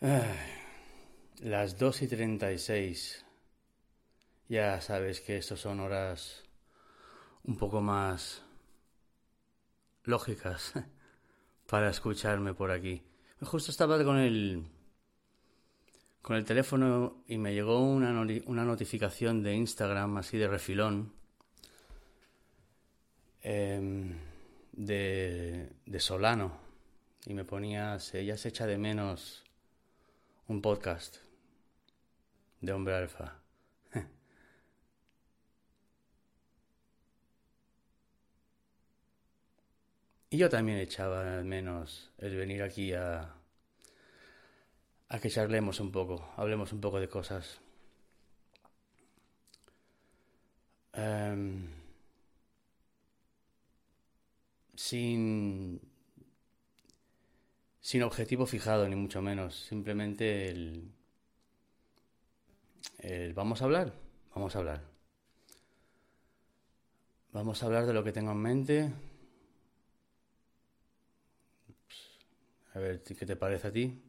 Las 2 y 36. Ya sabes que estos son horas un poco más lógicas para escucharme por aquí. Justo estaba con el con el teléfono y me llegó una, una notificación de Instagram así de refilón em, de, de Solano y me ponía se, ella se echa de menos un podcast de hombre alfa. Y yo también echaba al menos el venir aquí a, a que charlemos un poco, hablemos un poco de cosas. Em, sin, sin objetivo fijado, ni mucho menos. Simplemente el, el vamos a hablar, vamos a hablar. Vamos a hablar de lo que tengo en mente. A ver, ¿qué te parece a ti?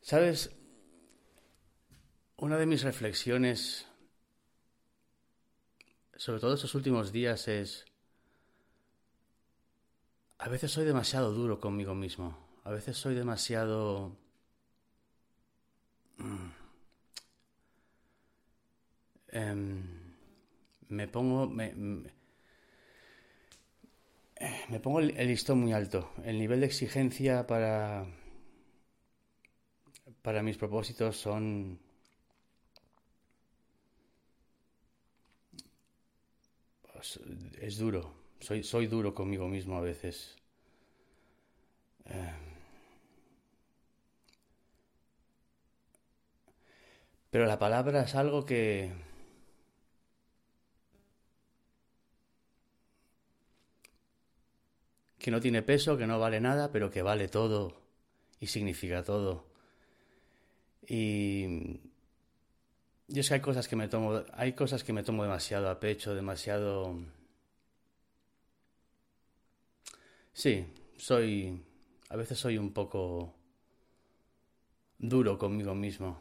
¿Sabes? Una de mis reflexiones, sobre todo estos últimos días, es... A veces soy demasiado duro conmigo mismo. A veces soy demasiado... mm, em, me pongo... Me, eh, me pongo el, el listón muy alto. El nivel de exigencia para... Para mis propósitos son... pues, es duro. Soy, soy duro conmigo mismo a veces. Eh, Pero la palabra es algo que... que no tiene peso, que no vale nada, pero que vale todo y significa todo. Y yo es que hay cosas que me tomo, hay cosas que me tomo demasiado a pecho, demasiado Sí, soy a veces soy un poco duro conmigo mismo.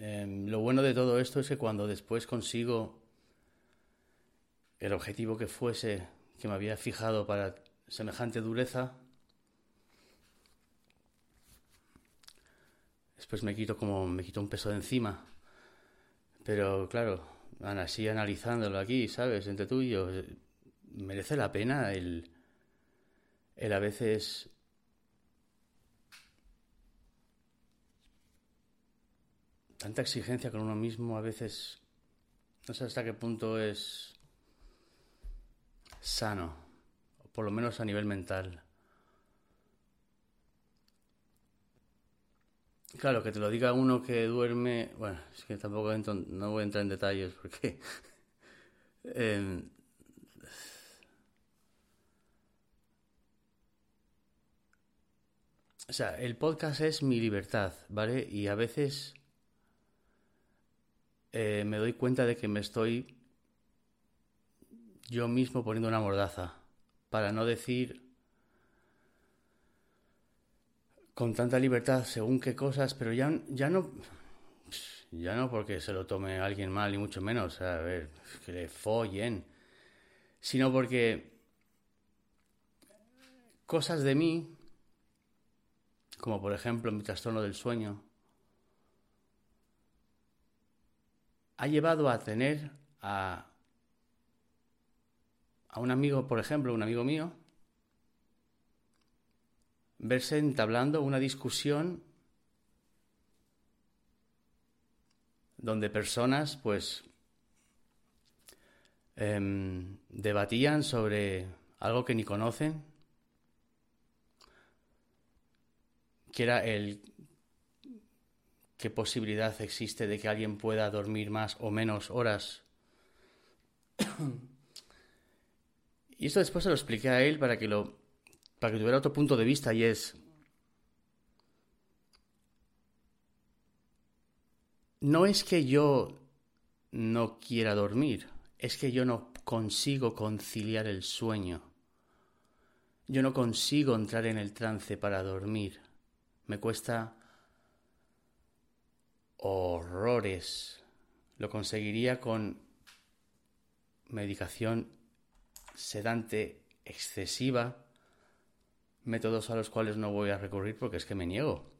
Em, lo bueno de todo esto es que cuando después consigo el objetivo que fuese que me había fijado para semejante dureza, después me quito como me quito un peso de encima. Pero claro, así analizándolo aquí, ¿sabes? Entre tú y yo, merece la pena el, el a veces tanta exigencia con uno mismo, a veces no sé hasta qué punto es sano, por lo menos a nivel mental. Claro, que te lo diga uno que duerme, bueno, es que tampoco no voy a entrar en detalles porque em, O sea, el podcast es mi libertad, ¿vale? Y a veces eh, me doy cuenta de que me estoy yo mismo poniendo una mordaza para no decir con tanta libertad según qué cosas, pero ya, ya no ya no porque se lo tome alguien mal, ni mucho menos, a ver, que le follen, sino porque cosas de mí, como por ejemplo mi trastorno del sueño, ha llevado a tener a, un amigo, por ejemplo, un amigo mío, verse entablando una discusión donde personas pues em, debatían sobre algo que ni conocen, que era el qué posibilidad existe de que alguien pueda dormir más o menos horas. y esto después se lo expliqué a él para que lo para que tuviera otro punto de vista y es no es que yo no quiera dormir, es que yo no consigo conciliar el sueño. Yo no consigo entrar en el trance para dormir. Me cuesta horrores. Lo conseguiría con medicación sedante excesiva, métodos a los cuales no voy a recurrir porque es que me niego.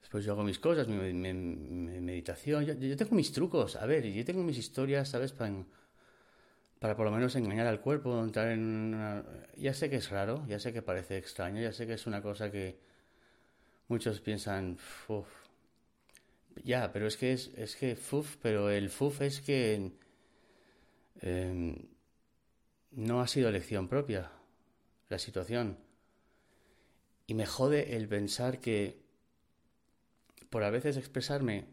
Después yo hago mis cosas, mi, meditación, yo, tengo mis trucos, a ver, yo tengo mis historias, ¿sabes? Para por lo menos engañar al cuerpo, entrar en una... Ya sé que es raro, ya sé que parece extraño, ya sé que es una cosa que muchos piensan, ya, pero es que es, es que fuf, pero el fuf es que em, no ha sido elección propia la situación. Y me jode el pensar que por a veces expresarme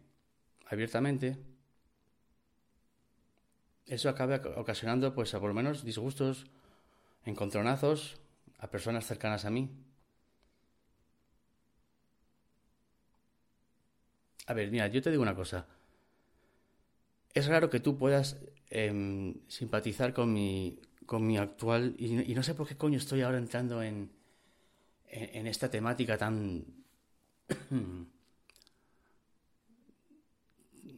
abiertamente, eso acaba ocasionando, pues, a por lo menos disgustos, encontronazos a personas cercanas a mí. A ver, mira, yo te digo una cosa. Es raro que tú puedas em, simpatizar con mi, con mi actual... Y, no sé por qué coño estoy ahora entrando en, en, esta temática tan...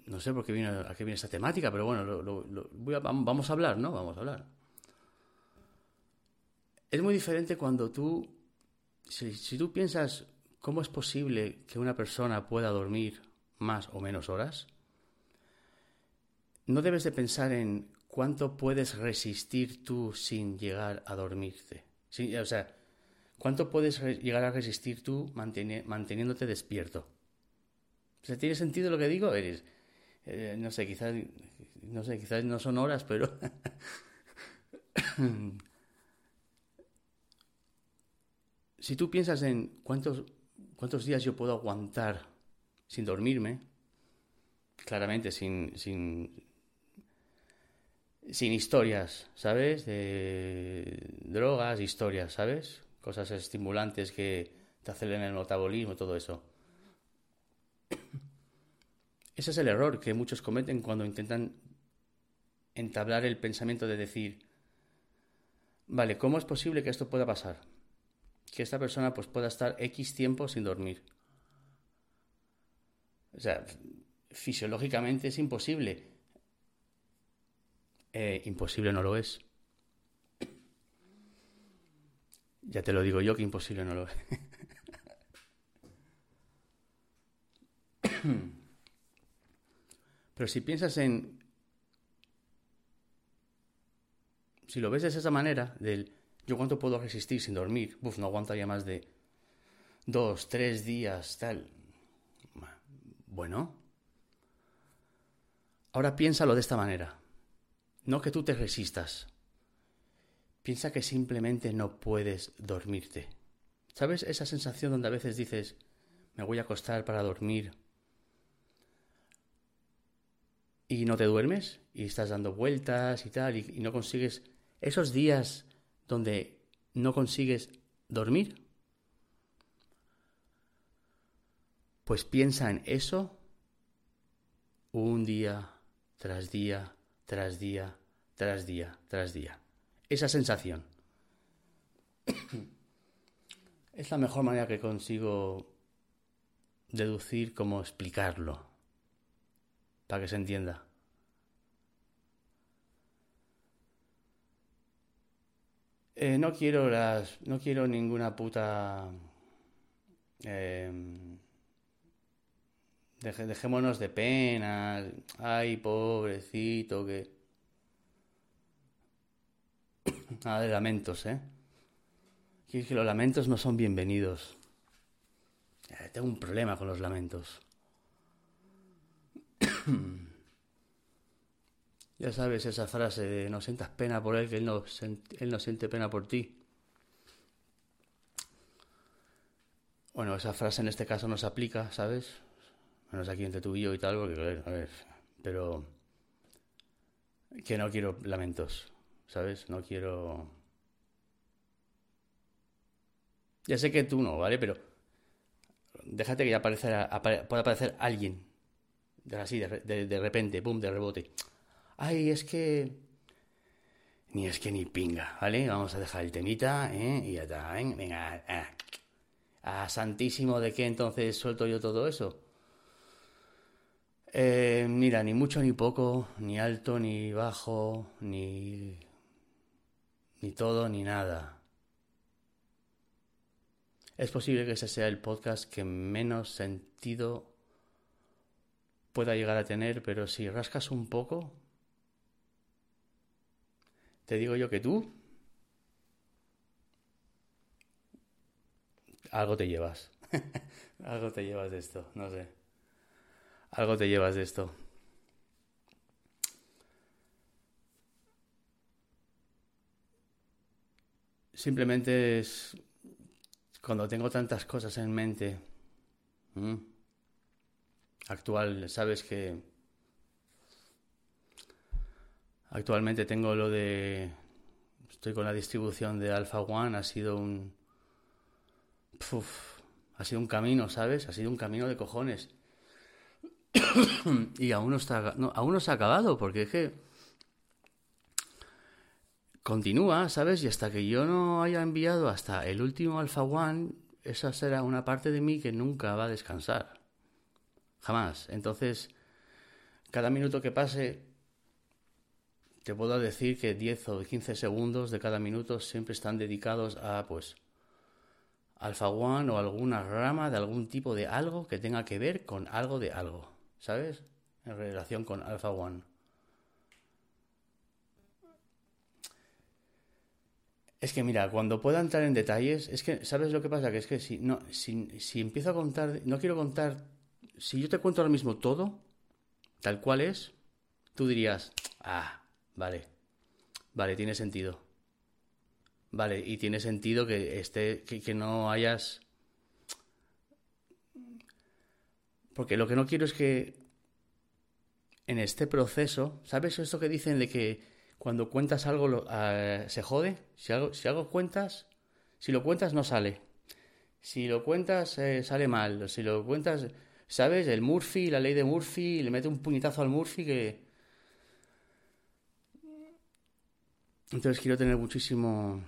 no sé por qué viene, a qué viene esta temática, pero bueno, vamos a hablar, ¿no? Vamos a hablar. Es muy diferente cuando tú... si tú piensas cómo es posible que una persona pueda dormir más o menos horas, no debes de pensar en cuánto puedes resistir tú sin llegar a dormirte. o sea, cuánto puedes llegar a resistir tú manteniéndote despierto. O ¿tiene sentido lo que digo? Eres, eh, no sé, quizás no sé, quizás no son horas, pero si tú piensas en cuántos cuántos días yo puedo aguantar sin dormirme, claramente sin, sin, sin historias, ¿sabes? De drogas, historias, ¿sabes? Cosas estimulantes que te aceleran el metabolismo, todo eso. Ese es el error que muchos cometen cuando intentan entablar el pensamiento de decir, vale, ¿cómo es posible que esto pueda pasar? Que esta persona pues pueda estar X tiempo sin dormir. O sea, fisiológicamente es imposible. Eh, imposible no lo es. Ya te lo digo yo que imposible no lo es. Pero si piensas en... Si lo ves de esa manera, del yo cuánto puedo resistir sin dormir, Uf, no aguantaría más de dos, tres días, tal. Bueno, ahora piénsalo de esta manera. No que tú te resistas. Piensa que simplemente no puedes dormirte. ¿Sabes esa sensación donde a veces dices, me voy a acostar para dormir? Y no te duermes y estás dando vueltas y tal y, no consigues esos días donde no consigues dormir? Pues piensa en eso un día tras día, tras día, tras día, tras día. Esa sensación. es la mejor manera que consigo deducir cómo explicarlo, para que se entienda. Eh, no quiero las. No quiero ninguna puta. Em, dejémonos de penas. Ay, pobrecito, que. Nada de lamentos, ¿eh? Que, que los lamentos no son bienvenidos. Eh, tengo un problema con los lamentos. Ya sabes esa frase de no sientas pena por él, que él no, siente pena por ti. Bueno, esa frase en este caso no se aplica, ¿sabes? Menos aquí entre tú y yo y tal, a ver, pero que no quiero lamentos, ¿sabes? No quiero... Ya sé que tú no, ¿vale? Pero déjate que ya pueda aparecer alguien, así, de, de, de repente, boom, de rebote ay, es que... Ni es que ni pinga, ¿vale? Vamos a dejar el temita, ¿eh? Y ya está, ¿eh? Venga, ah, a santísimo de qué entonces suelto yo todo eso. Eh, mira, ni mucho ni poco, ni alto ni bajo, ni... ni todo ni nada. Es posible que ese sea el podcast que menos sentido pueda llegar a tener, pero si rascas un poco, te digo yo que tú algo te llevas. algo te llevas de esto, no sé. Algo te llevas de esto. Simplemente es cuando tengo tantas cosas en mente. Actual, sabes que Actualmente tengo lo de... Estoy con la distribución de Alpha One, ha sido un... ha sido un camino, ¿sabes? Ha sido un camino de cojones. y aún no, está, aún no se ha acabado, porque es que continúa, ¿sabes? Y hasta que yo no haya enviado hasta el último Alpha One, esa será una parte de mí que nunca va a descansar. Jamás. Entonces, cada minuto que pase te puedo decir que 10 o 15 segundos de cada minuto siempre están dedicados a, pues, Alpha One o alguna rama de algún tipo de algo que tenga que ver con algo de algo, ¿sabes? En relación con Alpha One. Es que mira, cuando pueda entrar en detalles, es que, ¿sabes lo que pasa? Que es que si, no, si, si empiezo a contar, no quiero contar, si yo te cuento ahora mismo todo, tal cual es, tú dirías, ah, Vale. Vale, tiene sentido. Vale, y tiene sentido que esté, que, no hayas. Porque lo que no quiero es que en este proceso, ¿sabes esto que dicen de que cuando cuentas algo ah, se jode? Si algo, si algo cuentas, si lo cuentas no sale. Si lo cuentas eh, sale mal. Si lo cuentas, ¿sabes? El Murphy, la ley de Murphy, le mete un puñetazo al Murphy que Entonces quiero tener muchísimo,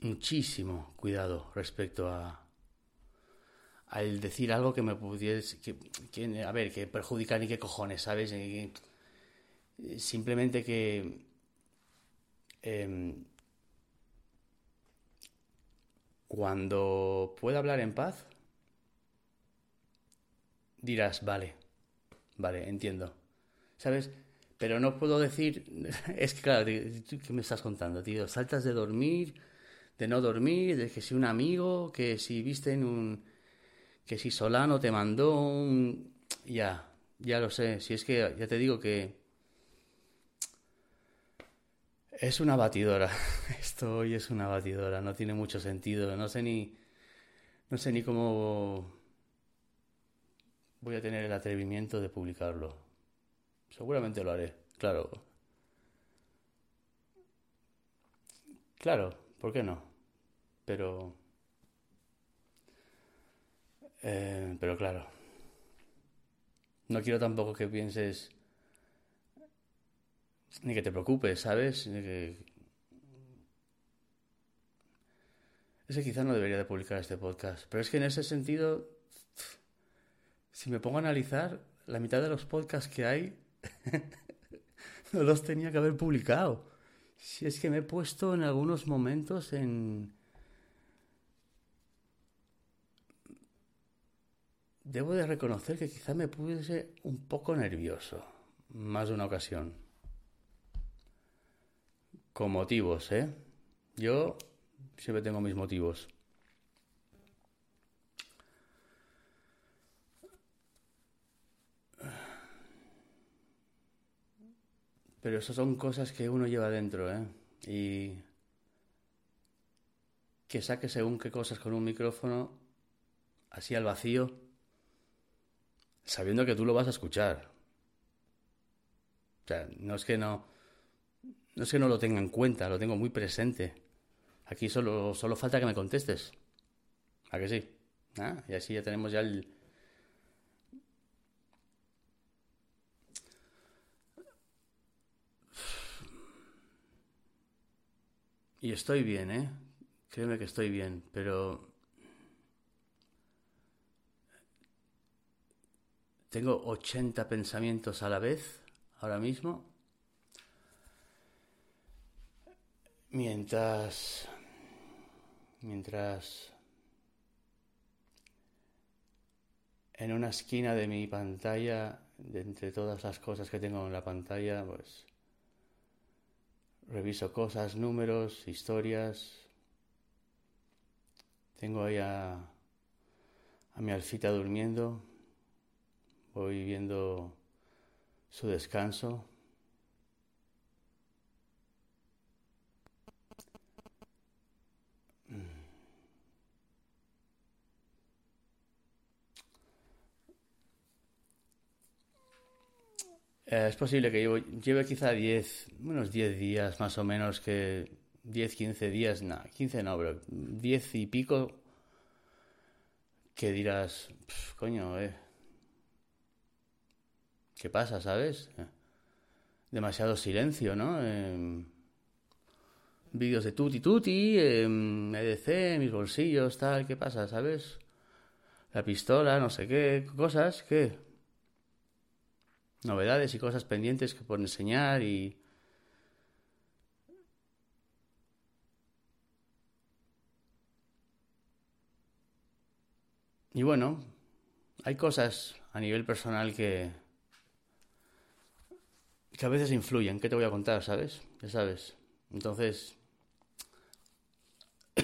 muchísimo cuidado respecto a al decir algo que me pudiese, a ver, que perjudica ni qué cojones, ¿sabes? simplemente que em, cuando pueda hablar en paz, dirás, vale, vale, entiendo. ¿Sabes? Pero no puedo decir, es que claro, ¿qué me estás contando, tío? Saltas de dormir, de no dormir, de que si un amigo, que si viste en un... que si Solano te mandó un... Ya, ya lo sé, si es que ya te digo que... Es una batidora, esto hoy es una batidora, no tiene mucho sentido, no sé ni... No sé ni cómo voy a tener el atrevimiento de publicarlo. Seguramente lo haré, claro. Claro, ¿por qué no? pero... Eh, pero claro, no quiero tampoco que pienses ni que te preocupes, ¿sabes? Ni que... Es que quizás no debería de publicar este podcast, pero es que en ese sentido, si me pongo a analizar, la mitad de los podcasts que hay no los tenía que haber publicado. Si es que me he puesto en algunos momentos en... Debo de reconocer que quizá me puse un poco nervioso, más de una ocasión. Con motivos, ¿eh? Yo siempre tengo mis motivos. Pero eso son cosas que uno lleva dentro, ¿eh? Y que saque según qué cosas con un micrófono así al vacío, sabiendo que tú lo vas a escuchar. O sea, no es que no, no es que no lo tenga en cuenta, lo tengo muy presente. Aquí solo, solo falta que me contestes. ¿A que sí? ¿Ah? Y así ya tenemos ya el, Y estoy bien, ¿eh? Créeme que estoy bien, pero... Tengo 80 pensamientos a la vez, ahora mismo. Mientras... Mientras... En una esquina de mi pantalla, de entre todas las cosas que tengo en la pantalla, pues reviso cosas, números, historias. Tengo ahí a, mi alfita durmiendo. Voy viendo su descanso. Eh, es posible que lleve quizá 10, unos 10 días más o menos, que 10, 15 días, no, 15 no, pero 10 y pico, que dirás, coño, eh, ¿qué pasa, sabes? Eh, demasiado silencio, ¿no? Eh, vídeos de tutti tutti, EDC, mis bolsillos, tal, ¿qué pasa, sabes? La pistola, no sé qué, cosas, ¿qué? Novedades y cosas pendientes que por enseñar y... Y bueno, hay cosas a nivel personal que, que a veces influyen. ¿Qué te voy a contar, sabes? Ya sabes. Entonces,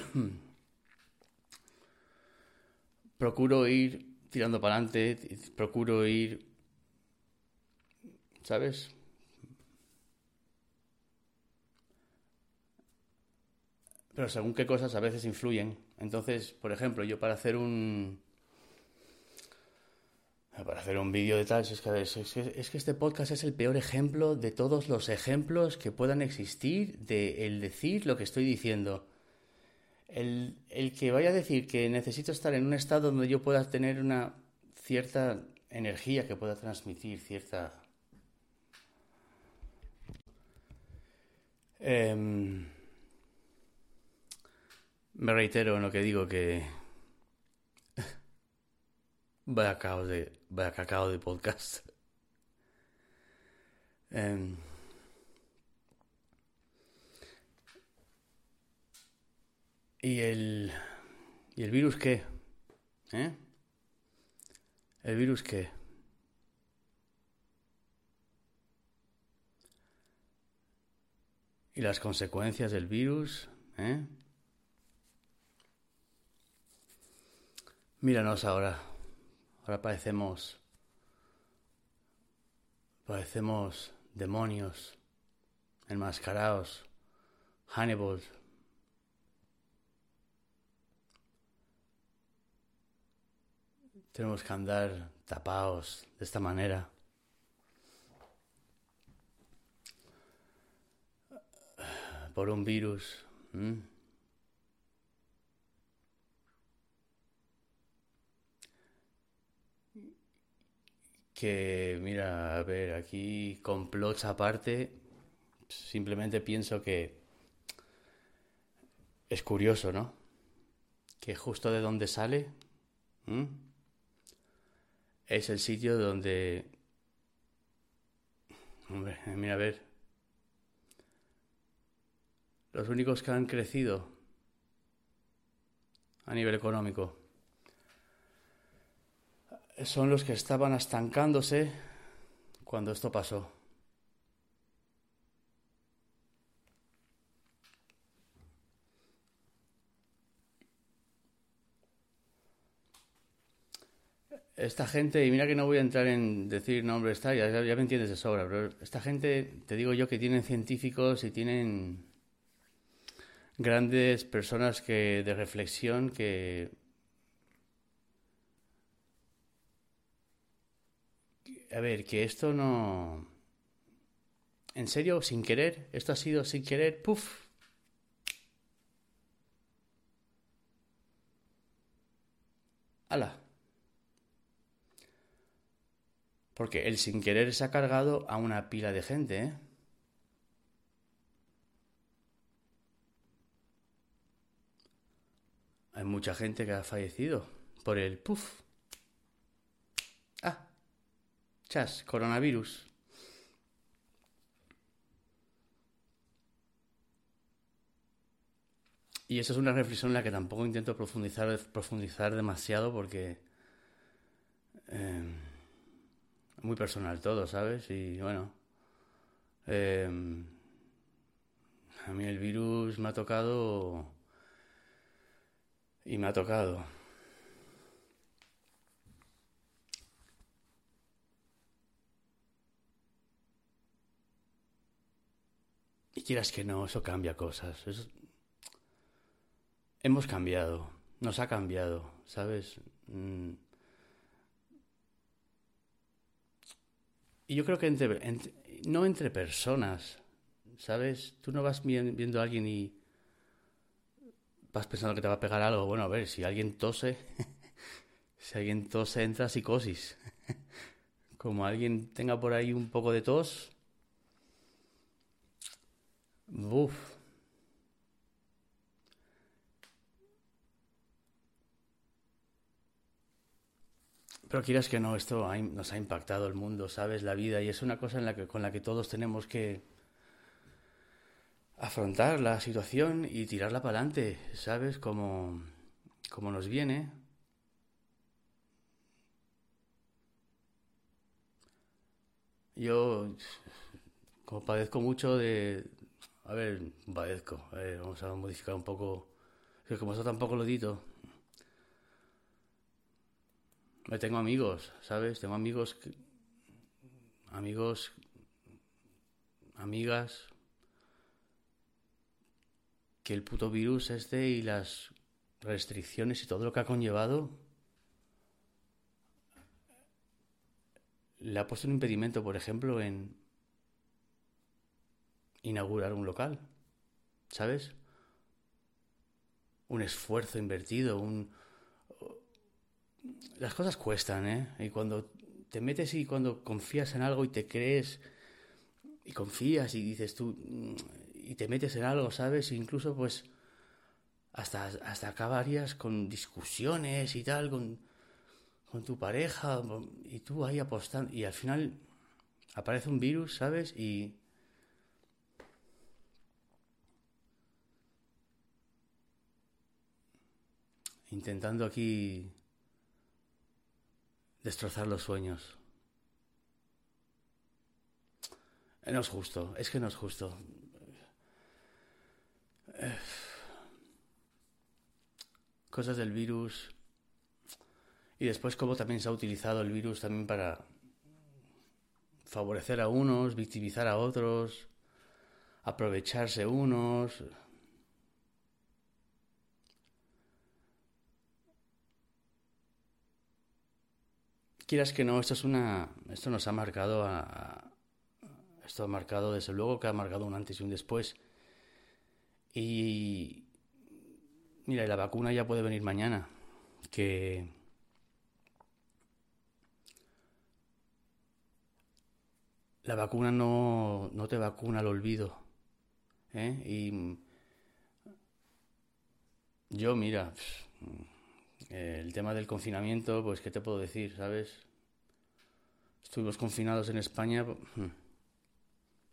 procuro ir tirando para adelante, procuro ir ¿sabes? Pero según qué cosas a veces influyen. Entonces, por ejemplo, yo para hacer un... Para hacer un vídeo de tal, es que, es, que, este podcast es el peor ejemplo de todos los ejemplos que puedan existir de el decir lo que estoy diciendo. El, el que vaya a decir que necesito estar en un estado donde yo pueda tener una cierta energía que pueda transmitir, cierta Em, me reitero en lo que digo que vaya caos de vaya cacao de podcast. Em, y el y el virus qué, ¿eh? El virus qué. Y las consecuencias del virus. ¿eh? Míranos ahora. Ahora parecemos. Parecemos demonios enmascarados. Hannibal. Tenemos que andar tapados de esta manera. por un virus. Que, mira, a ver, aquí complots aparte, simplemente pienso que es curioso, ¿no? Que justo de donde sale es el sitio donde... Hombre, mira, a ver, los únicos que han crecido a nivel económico son los que estaban estancándose cuando esto pasó. Esta gente, y mira que no voy a entrar en decir nombres, ya, ya me entiendes de sobra, pero esta gente, te digo yo que tienen científicos y tienen grandes personas que de reflexión que a ver, que esto no en serio, sin querer, esto ha sido sin querer, puf. ¡Hala! Porque el sin querer se ha cargado a una pila de gente, ¿eh? Hay mucha gente que ha fallecido por el puff. Ah, chas, coronavirus. Y eso es una reflexión en la que tampoco intento profundizar, profundizar demasiado porque... Eh, muy personal todo, ¿sabes? Y bueno, em, a mí el virus me ha tocado y me ha tocado. Y quieras que no, eso cambia cosas. Hemos cambiado, nos ha cambiado, ¿sabes? Mm. Y yo creo que entre, no entre personas, ¿sabes? Tú no vas viendo a alguien y vas pensando que te va a pegar algo. Bueno, a ver, si alguien tose, si alguien tose entra psicosis. Como alguien tenga por ahí un poco de tos, Uf. Pero quieras que no, esto nos ha impactado el mundo, ¿sabes? La vida, y es una cosa en la que, con la que todos tenemos que afrontar la situación y tirarla para adelante, ¿sabes? Como, como nos viene. Yo, como padezco mucho de... A ver, padezco, a ver, vamos a modificar un poco... Que como eso tampoco lo dito, me tengo amigos, ¿sabes? Tengo amigos, amigos, amigas, que el puto virus este y las restricciones y todo lo que ha conllevado le ha puesto un impedimento, por ejemplo, en inaugurar un local, ¿sabes? Un esfuerzo invertido, un, las cosas cuestan, ¿eh? Y cuando te metes y cuando confías en algo y te crees y confías y dices tú y te metes en algo, ¿sabes? incluso pues hasta, hasta acabarías con discusiones y tal con, con tu pareja y tú ahí apostando y al final aparece un virus, ¿sabes? Y intentando aquí destrozar los sueños. No es justo, es que no es justo. Cosas del virus. Y después cómo también se ha utilizado el virus también para favorecer a unos, victimizar a otros, aprovecharse unos. quieras que no, esto es una, esto nos ha marcado a, esto ha marcado desde luego que ha marcado un antes y un después. Y mira, la vacuna ya puede venir mañana, que la vacuna no, no te vacuna al olvido. ¿eh? Y yo, mira, el tema del confinamiento, pues, ¿qué te puedo decir? ¿Sabes? Estuvimos confinados en España, hmm,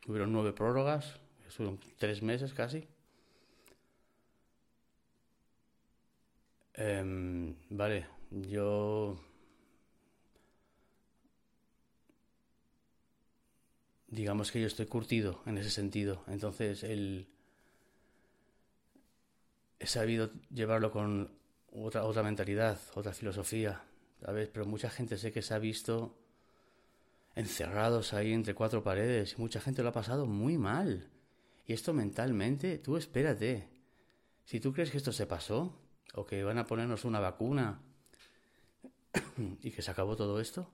hubieron nueve prórrogas, fueron tres meses casi. Em, vale, yo digamos que yo estoy curtido en ese sentido. Entonces, el, he sabido llevarlo con otra, otra mentalidad, otra filosofía, ¿sabes? Pero mucha gente sé que se ha visto encerrados ahí entre cuatro paredes y mucha gente lo ha pasado muy mal. Y esto mentalmente, tú espérate. Si tú crees que esto se pasó, o que van a ponernos una vacuna y que se acabó todo esto,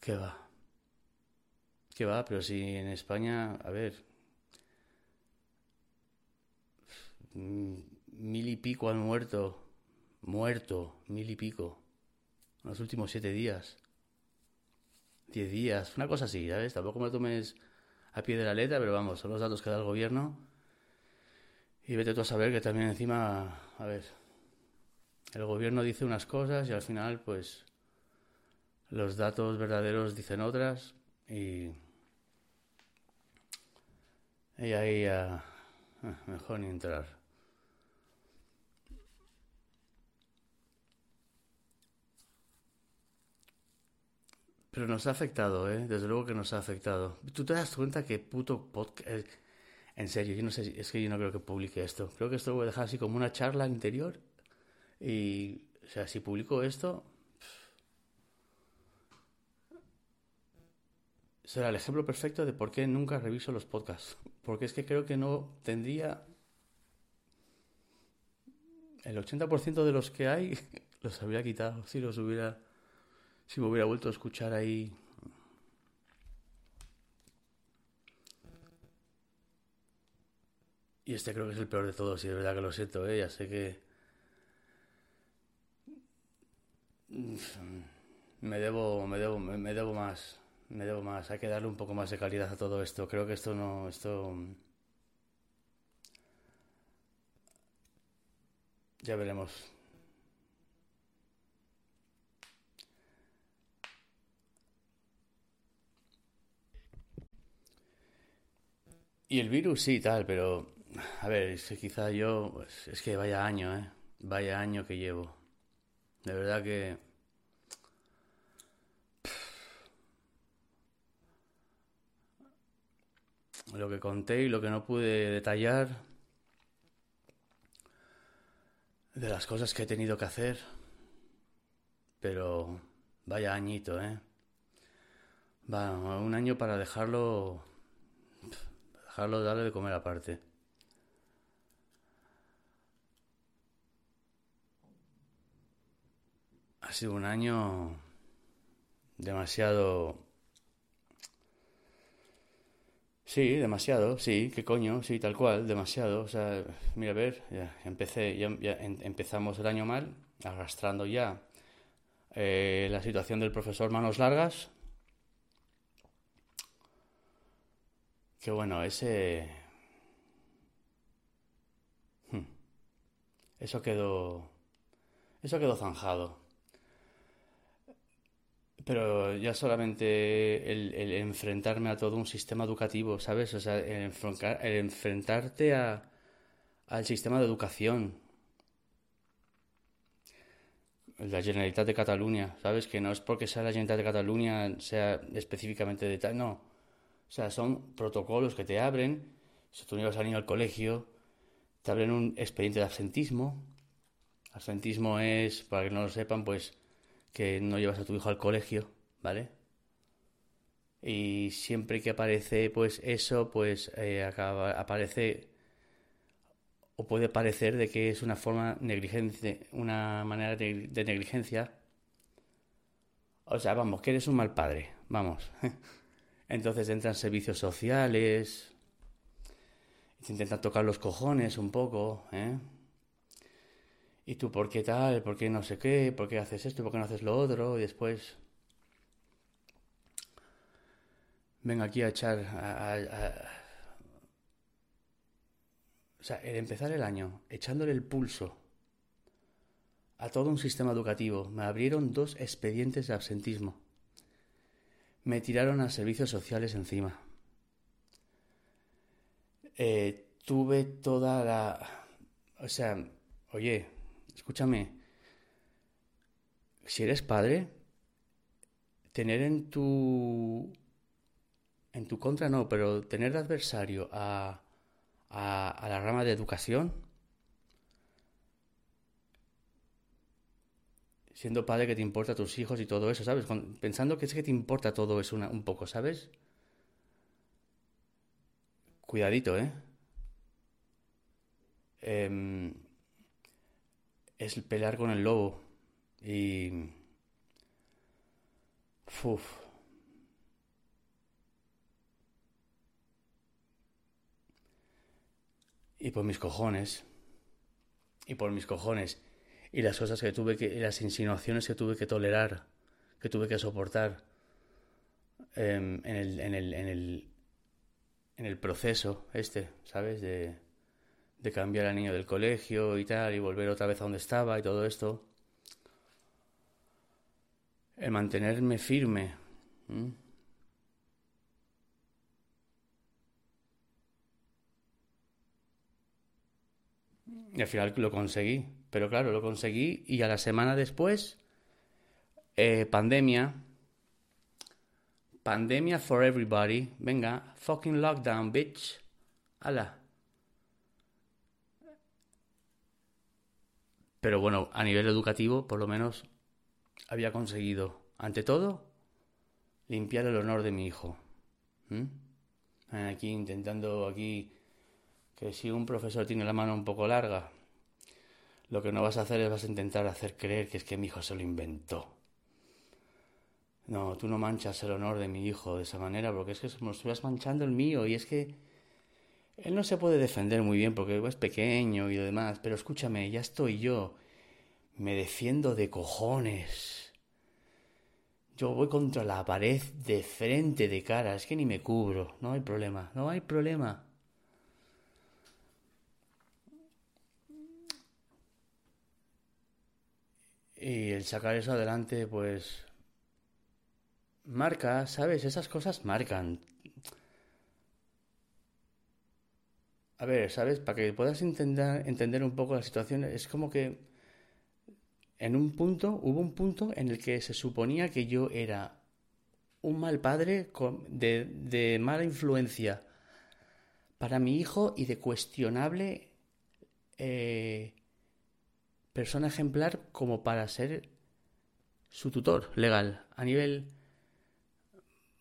¿qué va? ¿Qué va? Pero si en España, a ver, mil y pico han muerto, muerto, mil y pico, en los últimos siete días, diez días, una cosa así, ¿sabes? Tampoco me tomes a pie de la letra, pero vamos, son los datos que da el gobierno. Y vete tú a saber que también encima, a ver, el gobierno dice unas cosas y al final, pues, los datos verdaderos dicen otras y y ahí uh, mejor ni entrar. Pero nos ha afectado, ¿eh? Desde luego que nos ha afectado. ¿Tú te das cuenta que puto podcast... En serio, yo no sé, es que yo no creo que publique esto. Creo que esto lo voy a dejar así como una charla interior. Y, o sea, si publico esto, será el ejemplo perfecto de por qué nunca reviso los podcasts. Porque es que creo que no tendría... El 80% de los que hay los habría quitado si los hubiera... Si me hubiera vuelto a escuchar ahí. Y este creo que es el peor de todos, y de verdad que lo siento, ¿eh? Ya sé que... Me debo, me debo, me debo más me debo más, hay que darle un poco más de calidad a todo esto. Creo que esto no, esto... Ya veremos. Y el virus sí, tal, pero... A ver, es que quizá yo... Pues, es que vaya año, ¿eh? Vaya año que llevo. De verdad que... lo que conté y lo que no pude detallar de las cosas que he tenido que hacer. Pero vaya añito, ¿eh? Va, un año para dejarlo dejarlo darle de comer aparte. Sido un año demasiado Sí, demasiado, sí, qué coño, sí, tal cual, demasiado. O sea, mira, a ver, ya empecé, ya, empezamos el año mal, arrastrando ya eh, la situación del profesor Manos Largas. Que bueno, ese... Hmm, eso quedó... Eso quedó zanjado. Pero ya solamente el, enfrentarme a todo un sistema educativo, ¿sabes? O sea, el, enfrentarte a, al sistema de educación. La Generalitat de Cataluña, ¿sabes? Que no es porque sea la Generalitat de Cataluña, sea específicamente de tal, no. O sea, son protocolos que te abren. Si tú no ibas al niño al colegio, te abren un expediente de absentismo. Absentismo es, para que no lo sepan, pues que no llevas a tu hijo al colegio, ¿vale? Y siempre que aparece pues eso, pues eh, acaba, aparece o puede parecer de que es una forma negligente, una manera de, negligencia. O sea, vamos, que eres un mal padre, vamos. Entonces entran servicios sociales, intentan tocar los cojones un poco, ¿eh? ¿Y tú por qué tal? ¿Por qué no sé qué? ¿Por qué haces esto? ¿Por qué no haces lo otro? Y después... venga aquí a echar... O sea, el empezar el año echándole el pulso a todo un sistema educativo, me abrieron dos expedientes de absentismo. Me tiraron a servicios sociales encima. Eh, tuve toda la... O sea, oye, escúchame, si eres padre, tener en tu... En tu contra no, pero tener de adversario a, a, a la rama de educación, siendo padre que te importa a tus hijos y todo eso, ¿sabes? pensando que es que te importa todo eso un poco, ¿sabes? Cuidadito, ¿eh? eh es pelear con el lobo. Y... Uf. Y por mis cojones. Y por mis cojones. Y las cosas que tuve que... las insinuaciones que tuve que tolerar. Que tuve que soportar. Em, en, el, en, el, en, el, en el proceso este, ¿sabes? De, de cambiar al niño del colegio y tal, y volver otra vez a donde estaba y todo esto. El mantenerme firme. Y al final lo conseguí. Pero claro, lo conseguí y a la semana después, eh, pandemia. Pandemia for everybody. Venga, fucking lockdown, bitch. Hala. Pero bueno, a nivel educativo, por lo menos, había conseguido, ante todo, limpiar el honor de mi hijo. Aquí intentando aquí que si un profesor tiene la mano un poco larga, lo que no vas a hacer es vas a intentar hacer creer que es que mi hijo se lo inventó. No, tú no manchas el honor de mi hijo de esa manera, porque es que me estás manchando el mío y es que él no se puede defender muy bien porque es pequeño y demás, pero escúchame, ya estoy yo. Me defiendo de cojones. Yo voy contra la pared de frente, de cara, es que ni me cubro, no hay problema, no hay problema. Y el sacar eso adelante, pues... Marca, ¿sabes? Esas cosas marcan. A ver, ¿sabes? Para que puedas entender, un poco la situación, es como que en un punto, hubo un punto en el que se suponía que yo era un mal padre de, de mala influencia para mi hijo y de cuestionable eh, persona ejemplar como para ser su tutor legal a nivel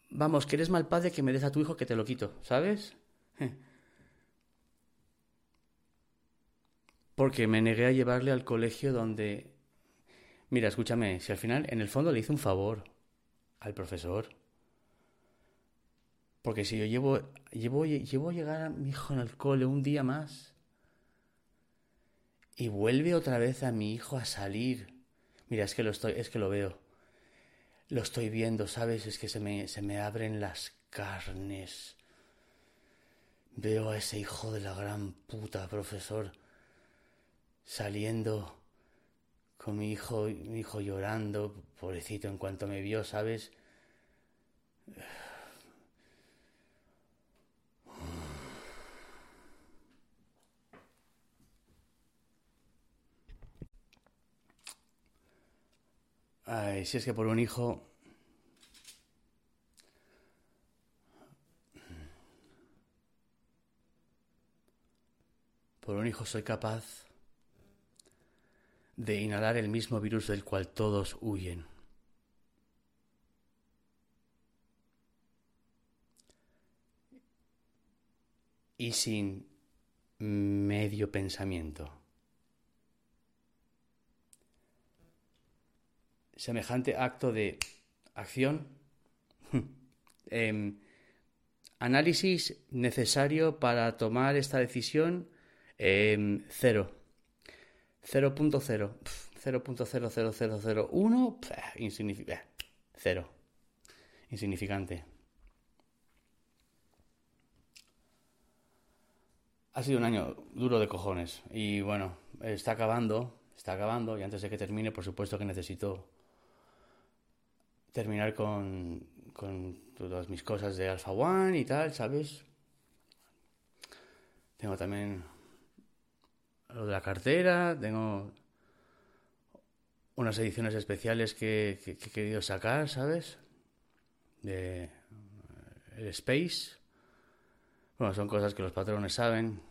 vamos que eres mal padre que me des a tu hijo que te lo quito sabes porque me negué a llevarle al colegio donde... Mira, escúchame, si al final en el fondo le hice un favor al profesor. Porque si yo llevo, llevo, llevo a llegar a mi hijo en el cole un día más y vuelve otra vez a mi hijo a salir. Mira, es que lo estoy, es que lo veo. Lo estoy viendo, ¿sabes? Es que se me, se me abren las carnes. Veo a ese hijo de la gran puta, profesor saliendo con mi hijo, mi hijo llorando, pobrecito, en cuanto me vio, ¿sabes? Ay, si es que por un hijo... Por un hijo soy capaz de inhalar el mismo virus del cual todos huyen. Y sin medio pensamiento. Semejante acto de acción. Em, análisis necesario para tomar esta decisión. Em, cero. 0.0, 0.00001, insignificante, cero, insignificante. Ha sido un año duro de cojones y bueno, está acabando, está acabando y antes de que termine, por supuesto que necesito terminar con, con todas mis cosas de Alpha One y tal, ¿sabes? Tengo también lo de la cartera, tengo unas ediciones especiales que, he querido sacar, ¿sabes? De el Space. Bueno, son cosas que los patrones saben.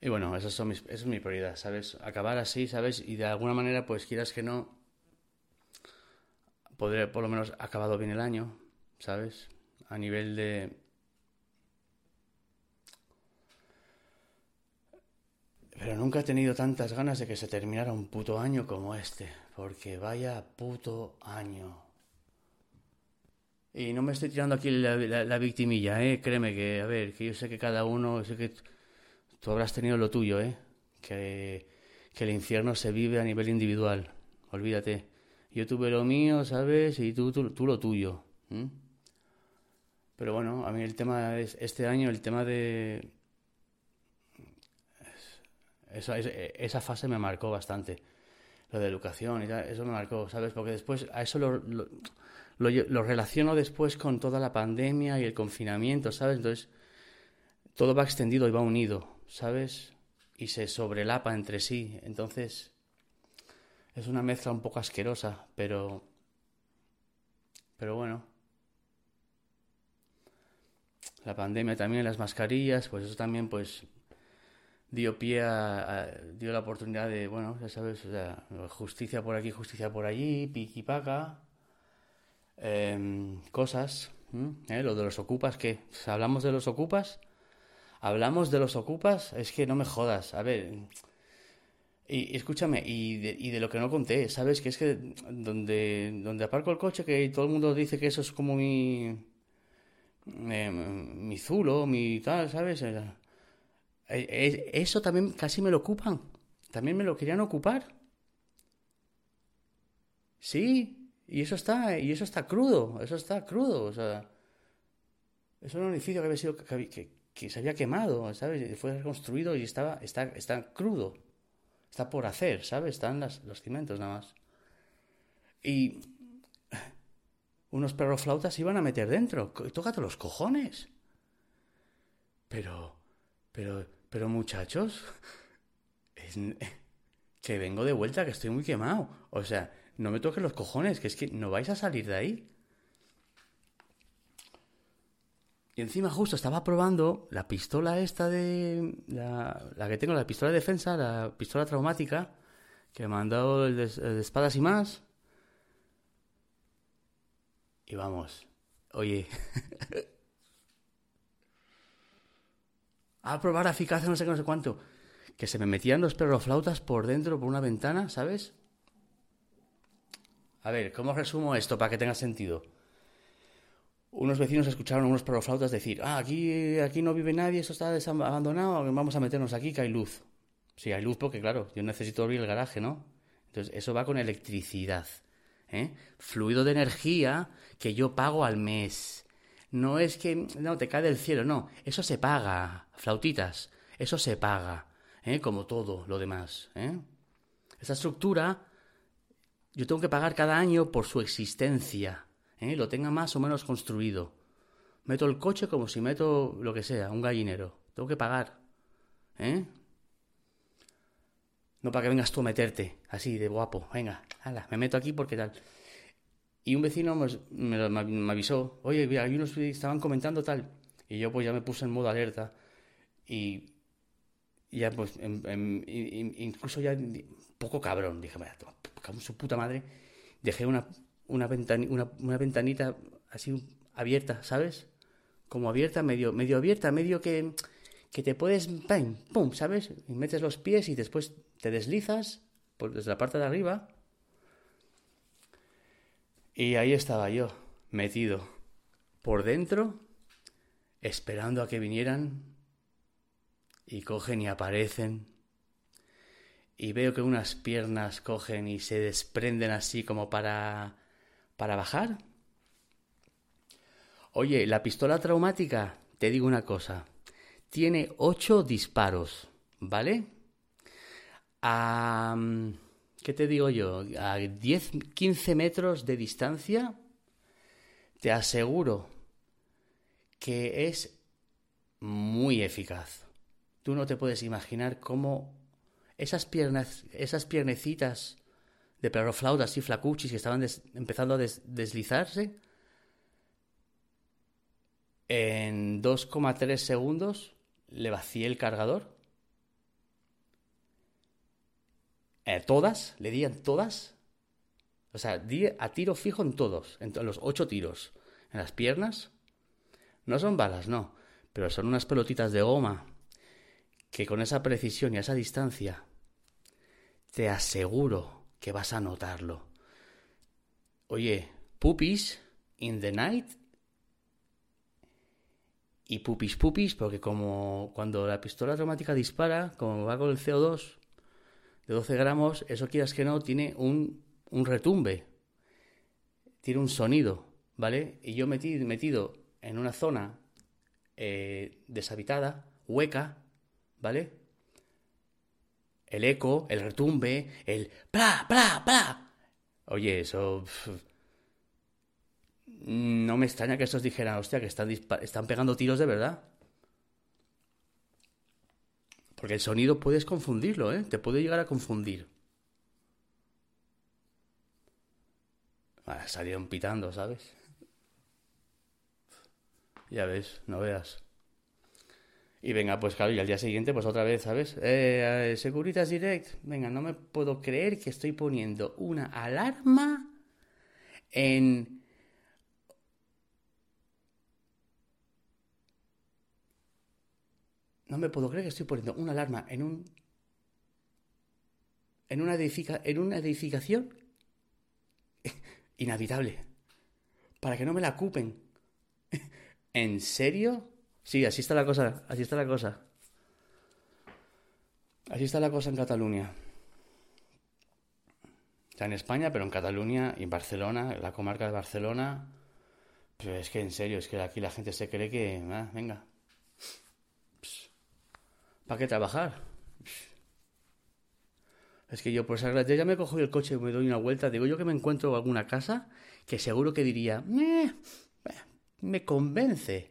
Y bueno, esas son mis, esa es mi prioridad, ¿sabes? Acabar así, ¿sabes? Y de alguna manera, pues quieras que no, podré por lo menos acabado bien el año, ¿sabes? A nivel de... Pero nunca he tenido tantas ganas de que se terminara un puto año como este, porque vaya puto año. Y no me estoy tirando aquí la, victimilla, ¿eh? Créeme que, a ver, que yo sé que cada uno, sé que tú habrás tenido lo tuyo, ¿eh? Que, que el infierno se vive a nivel individual, olvídate. Yo tuve lo mío, ¿sabes? Y tú, tú, lo tuyo. Pero bueno, a mí el tema es, este año, el tema de... Esa, esa fase me marcó bastante. Lo de educación y tal, eso me marcó, ¿sabes? Porque después a eso lo, lo, lo, relaciono después con toda la pandemia y el confinamiento, ¿sabes? Entonces, todo va extendido y va unido, ¿sabes? Y se sobrelapa entre sí. Entonces, es una mezcla un poco asquerosa, pero... Pero bueno. La pandemia también, las mascarillas, pues eso también pues dio pie a, dio la oportunidad de, bueno, ya sabes, justicia por aquí, justicia por allí, piqui paca, em, cosas, ¿Eh? lo de los ocupas, ¿qué? ¿Hablamos de los ocupas? ¿Hablamos de los ocupas? Es que no me jodas, a ver, y, escúchame, y de, y de, lo que no conté, ¿sabes? Que es que donde, donde aparco el coche, que todo el mundo dice que eso es como mi. Eh, mi zulo, mi tal, ¿sabes? Eh, eso también casi me lo ocupan. También me lo querían ocupar. Sí, y eso está, y eso está crudo, eso está crudo, o sea. Era un edificio que había sido. que, que, se había quemado, ¿sabes? Fue reconstruido y estaba, está, está crudo. Está por hacer, ¿sabes? Están las, los cimientos nada más. Y unos perroflautas iban a meter dentro. Tócate los cojones. Pero, pero, pero muchachos, que vengo de vuelta, que estoy muy quemado. O sea, no me toques los cojones, que es que no vais a salir de ahí. Y encima justo estaba probando la pistola esta de... La, que tengo, la pistola de defensa, la pistola traumática, que me han dado el de, espadas y más. Y vamos, oye... a probar eficacia no sé qué, no sé cuánto. Que se me metían los perroflautas por dentro, por una ventana, ¿sabes? A ver, ¿cómo resumo esto para que tenga sentido? unos vecinos escucharon a unos perroflautas decir, ah, aquí, aquí no vive nadie, eso está abandonado, vamos a meternos aquí que hay luz. Sí, hay luz porque, claro, yo necesito abrir el garaje, ¿no? Entonces, eso va con electricidad. ¿eh? Fluido de energía que yo pago al mes. No es que, no, te cae del cielo, no. Eso se paga, flautitas. Eso se paga, ¿eh? como todo lo demás. ¿eh? Esa estructura, yo tengo que pagar cada año por su existencia. ¿eh? lo tenga más o menos construido. Meto el coche como si meto lo que sea, un gallinero. Tengo que pagar. ¿Eh? No para que vengas tú a meterte, así de guapo. Venga, hala, me meto aquí porque tal. Y un vecino me, avisó, oye, mira, hay unos estaban comentando tal. Y yo pues ya me puse en modo alerta. Y ya pues, incluso ya, poco cabrón, dije, mira, su puta madre. Dejé una una, una, ventanita así abierta, ¿sabes? Como abierta, medio, medio abierta, medio que, que te puedes, ¡pum! ¡pum! ¿sabes? Y metes los pies y después te deslizas por, desde la parte de arriba. Y ahí estaba yo, metido por dentro, esperando a que vinieran. Y cogen y aparecen. Y veo que unas piernas cogen y se desprenden así como para para bajar. Oye, la pistola traumática te digo una cosa. Tiene ocho disparos, ¿vale? A... ¿Qué te digo yo? A 10, 15 metros de distancia, te aseguro que es muy eficaz. Tú no te puedes imaginar cómo esas piernas, esas piernecitas de perroflautas y flacuchis que estaban empezando a deslizarse, en 2,3 segundos le vacié el cargador. Eh, todas, le di todas. O sea, a tiro fijo en todos, en los ocho tiros. En las piernas. No son balas, no. Pero son unas pelotitas de goma que con esa precisión y esa distancia te aseguro que vas a notarlo. Oye, pupis in the night y pupis pupis, porque como cuando la pistola automática dispara, como va con el CO2 de 12 gramos, eso quieras que no, tiene un, un retumbe, tiene un sonido, ¿vale? Y yo metido, metido en una zona eh, deshabitada, hueca, ¿vale? El eco, el retumbe, el ¡pla, pla, pla! Oye, eso... No me extraña que estos dijeran, hostia, que están, están pegando tiros de verdad. Porque el sonido puedes confundirlo, ¿eh? Te puede llegar a confundir. Ah, salieron pitando, ¿sabes? Ya ves, no veas. Y venga, pues claro, y al día siguiente, pues otra vez, ¿sabes? Eh, Securitas Direct, venga, no me puedo creer que estoy poniendo una alarma en No me puedo creer que estoy poniendo una alarma en un. en una, edifica, en una edificación inhabitable. Para que no me la ocupen. ¿En serio? Sí, así está la cosa. Así está la cosa. Así está la cosa en Cataluña. Está en España, pero en Cataluña y en Barcelona, la comarca de Barcelona. Pero es que en serio, es que aquí la gente se cree que. Ah, venga, ¿Para qué trabajar? Es que yo por esa ya me cojo el coche y me doy una vuelta. Digo yo que me encuentro alguna casa que seguro que diría, me convence.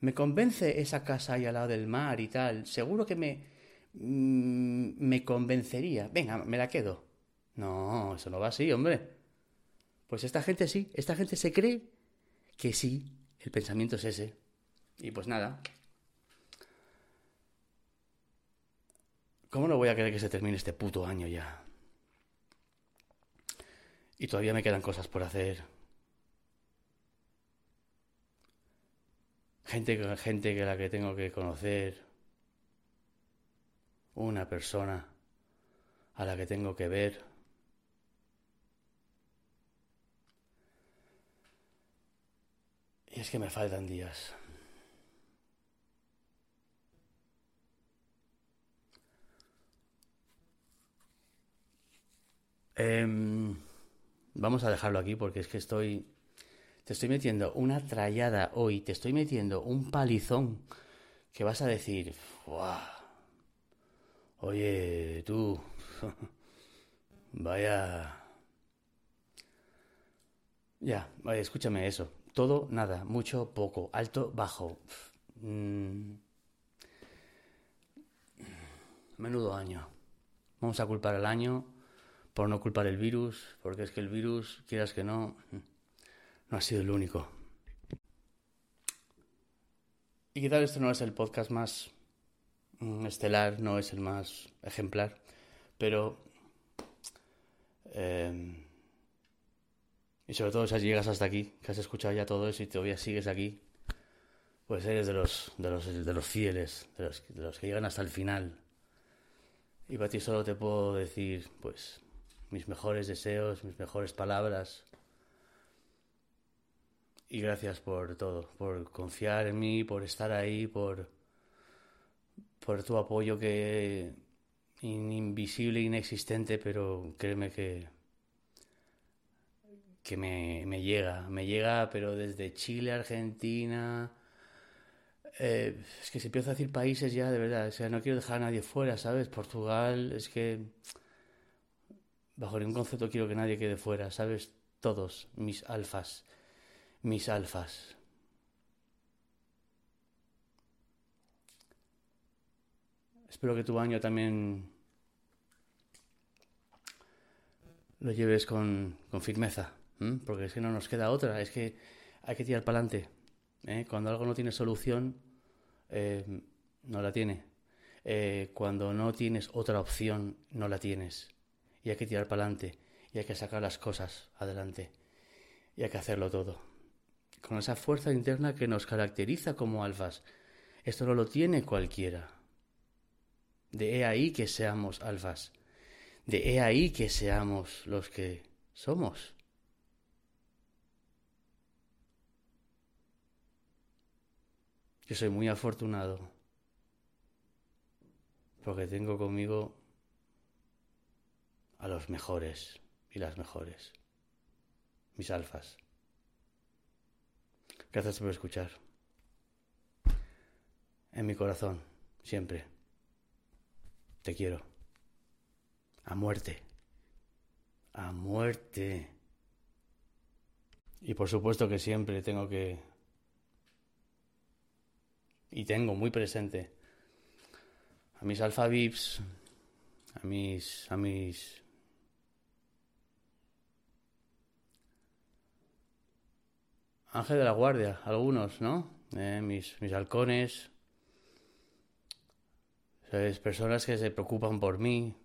Me convence esa casa ahí al lado del mar y tal. Seguro que me, mm, me convencería. Venga, me la quedo. No, eso no va así, hombre. Pues esta gente sí, esta gente se cree que sí, el pensamiento es ese. Y pues nada, ¿Cómo no voy a querer que se termine este puto año ya? Y todavía me quedan cosas por hacer. Gente, gente que la que tengo que conocer. Una persona a la que tengo que ver. Y es que me faltan días. Em, vamos a dejarlo aquí porque es que estoy. Te estoy metiendo una trallada hoy, te estoy metiendo un palizón que vas a decir. Oye, tú. Vaya. Ya, escúchame eso. Todo, nada, mucho, poco, alto, bajo. Mm. Menudo año. Vamos a culpar el año por no culpar el virus, porque es que el virus, quieras que no, no ha sido el único. Y quizás este no es el podcast más mm, estelar, no es el más ejemplar, pero... Eh, y sobre todo si llegas hasta aquí, que has escuchado ya todo eso y todavía sigues aquí, pues eres de los, de los, de los fieles, de los, de los que llegan hasta el final. Y para ti solo te puedo decir, pues, mis mejores deseos, mis mejores palabras. Y gracias por todo, por confiar en mí, por estar ahí, por, por tu apoyo que invisible, inexistente, pero créeme que, que me, me llega, me llega, pero desde Chile, Argentina, Eh, es que si empiezo a decir países ya, de verdad, o sea, no quiero dejar a nadie fuera, ¿sabes? Portugal, es que bajo ningún concepto quiero que nadie quede fuera, ¿sabes? Todos, mis alfas, mis alfas. Espero que tu año también lo lleves con, firmeza, porque es que no nos queda otra, es que hay que tirar para adelante. ¿eh? Cuando algo no tiene solución, eh, no la tiene. Eh, cuando no tienes otra opción, no la tienes. Y hay que tirar para adelante, y hay que sacar las cosas adelante, y hay que hacerlo todo. Con esa fuerza interna que nos caracteriza como alfas. Esto no lo tiene cualquiera. De ahí que seamos alfas de he ahí que seamos los que somos. Yo soy muy afortunado porque tengo conmigo a los mejores y las mejores, mis alfas. Gracias por escuchar. En mi corazón, siempre. Te quiero. A muerte. A muerte. Y por supuesto que siempre tengo que... Y tengo muy presente a mis alfa a mis... a mis... Ángel de la Guardia, algunos, ¿no? Eh, mis, mis halcones. ¿Sabes? Personas que se preocupan por mí,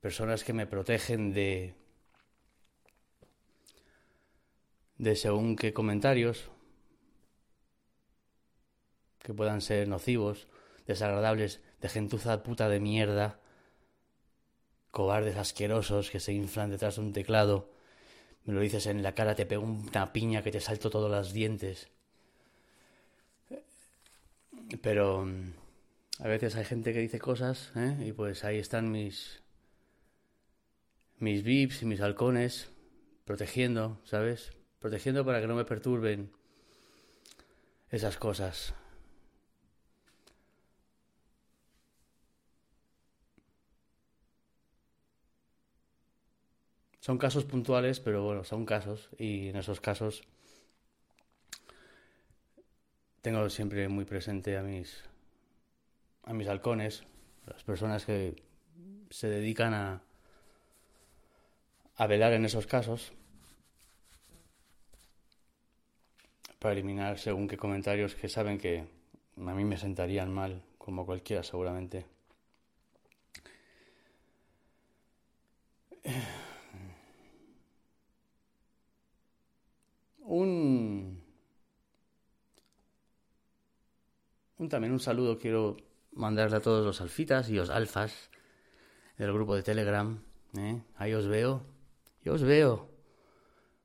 personas que me protegen de de según qué comentarios que puedan ser nocivos, desagradables, de gentuza puta de mierda, cobardes asquerosos que se inflan detrás de un teclado, me lo dices en la cara, te pego una piña que te salto todos los dientes. Pero mm, a veces hay gente que dice cosas, ¿eh? y pues ahí están mis mis VIPs y mis halcones, protegiendo, ¿sabes? Protegiendo para que no me perturben esas cosas. Son casos puntuales, pero bueno, son casos y en esos casos tengo siempre muy presente a mis a mis halcones, las personas que se dedican a a velar en esos casos para eliminar según qué comentarios que saben que a mí me sentarían mal, como cualquiera seguramente. Un, un también un saludo quiero mandarle a todos los alfitas y los alfas del grupo de Telegram. ¿eh? Ahí os veo os veo,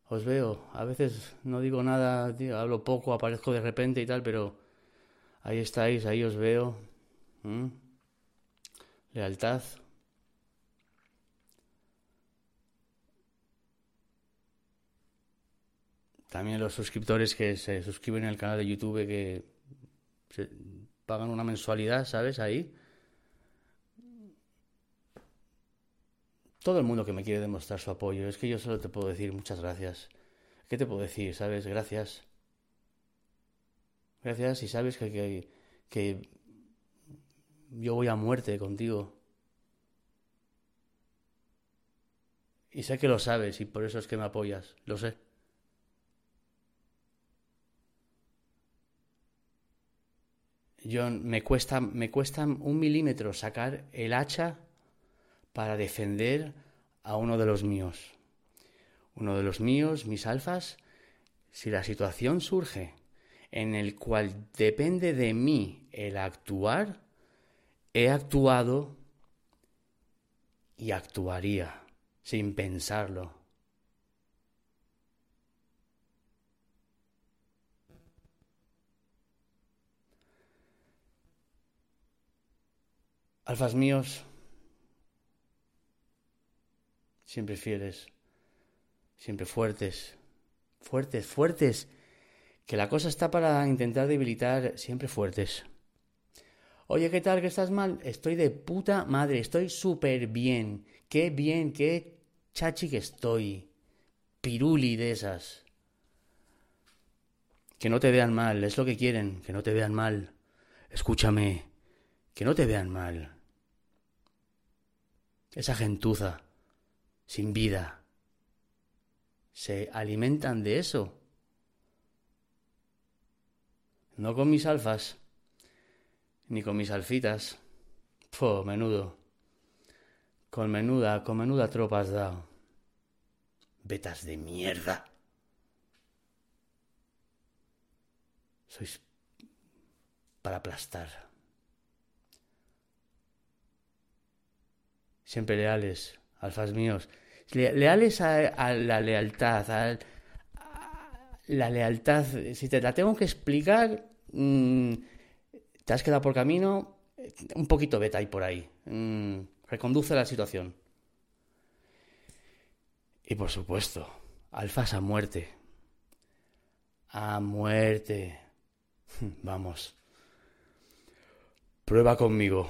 os veo. A veces no digo nada, hablo poco, aparezco de repente y tal, pero ahí estáis, ahí os veo. Lealtad. También los suscriptores que se suscriben al canal de YouTube que pagan una mensualidad, ¿sabes? Ahí. todo el mundo que me quiere demostrar su apoyo. Es que yo solo te puedo decir muchas gracias. ¿Qué te puedo decir? ¿Sabes? Gracias. Gracias y sabes que, que, que yo voy a muerte contigo. Y sé que lo sabes y por eso es que me apoyas. Lo sé. Yo me cuesta, me cuesta un milímetro sacar el hacha para defender a uno de los míos. Uno de los míos, mis alfas, si la situación surge en el cual depende de mí el actuar, he actuado y actuaría sin pensarlo. Alfas míos, siempre fieles, siempre fuertes, fuertes, fuertes, que la cosa está para intentar debilitar siempre fuertes. Oye, ¿qué tal? ¿Que estás mal? Estoy de puta madre, estoy súper bien. Qué bien, qué chachi que estoy. Piruli de esas. Que no te vean mal, es lo que quieren, que no te vean mal. Escúchame, que no te vean mal. Esa gentuza, sin vida, se alimentan de eso. No con mis alfas, ni con mis alfitas. Po, menudo. Con menuda, con menuda tropa has dado. Betas de mierda. Sois para aplastar. Siempre leales, alfas míos. leales a, la lealtad, a, la lealtad. Si te la tengo que explicar, mm, te has quedado por camino, un poquito beta ahí por ahí. Mm, reconduce la situación. Y por supuesto, alfas a muerte. A muerte. Vamos. Prueba conmigo.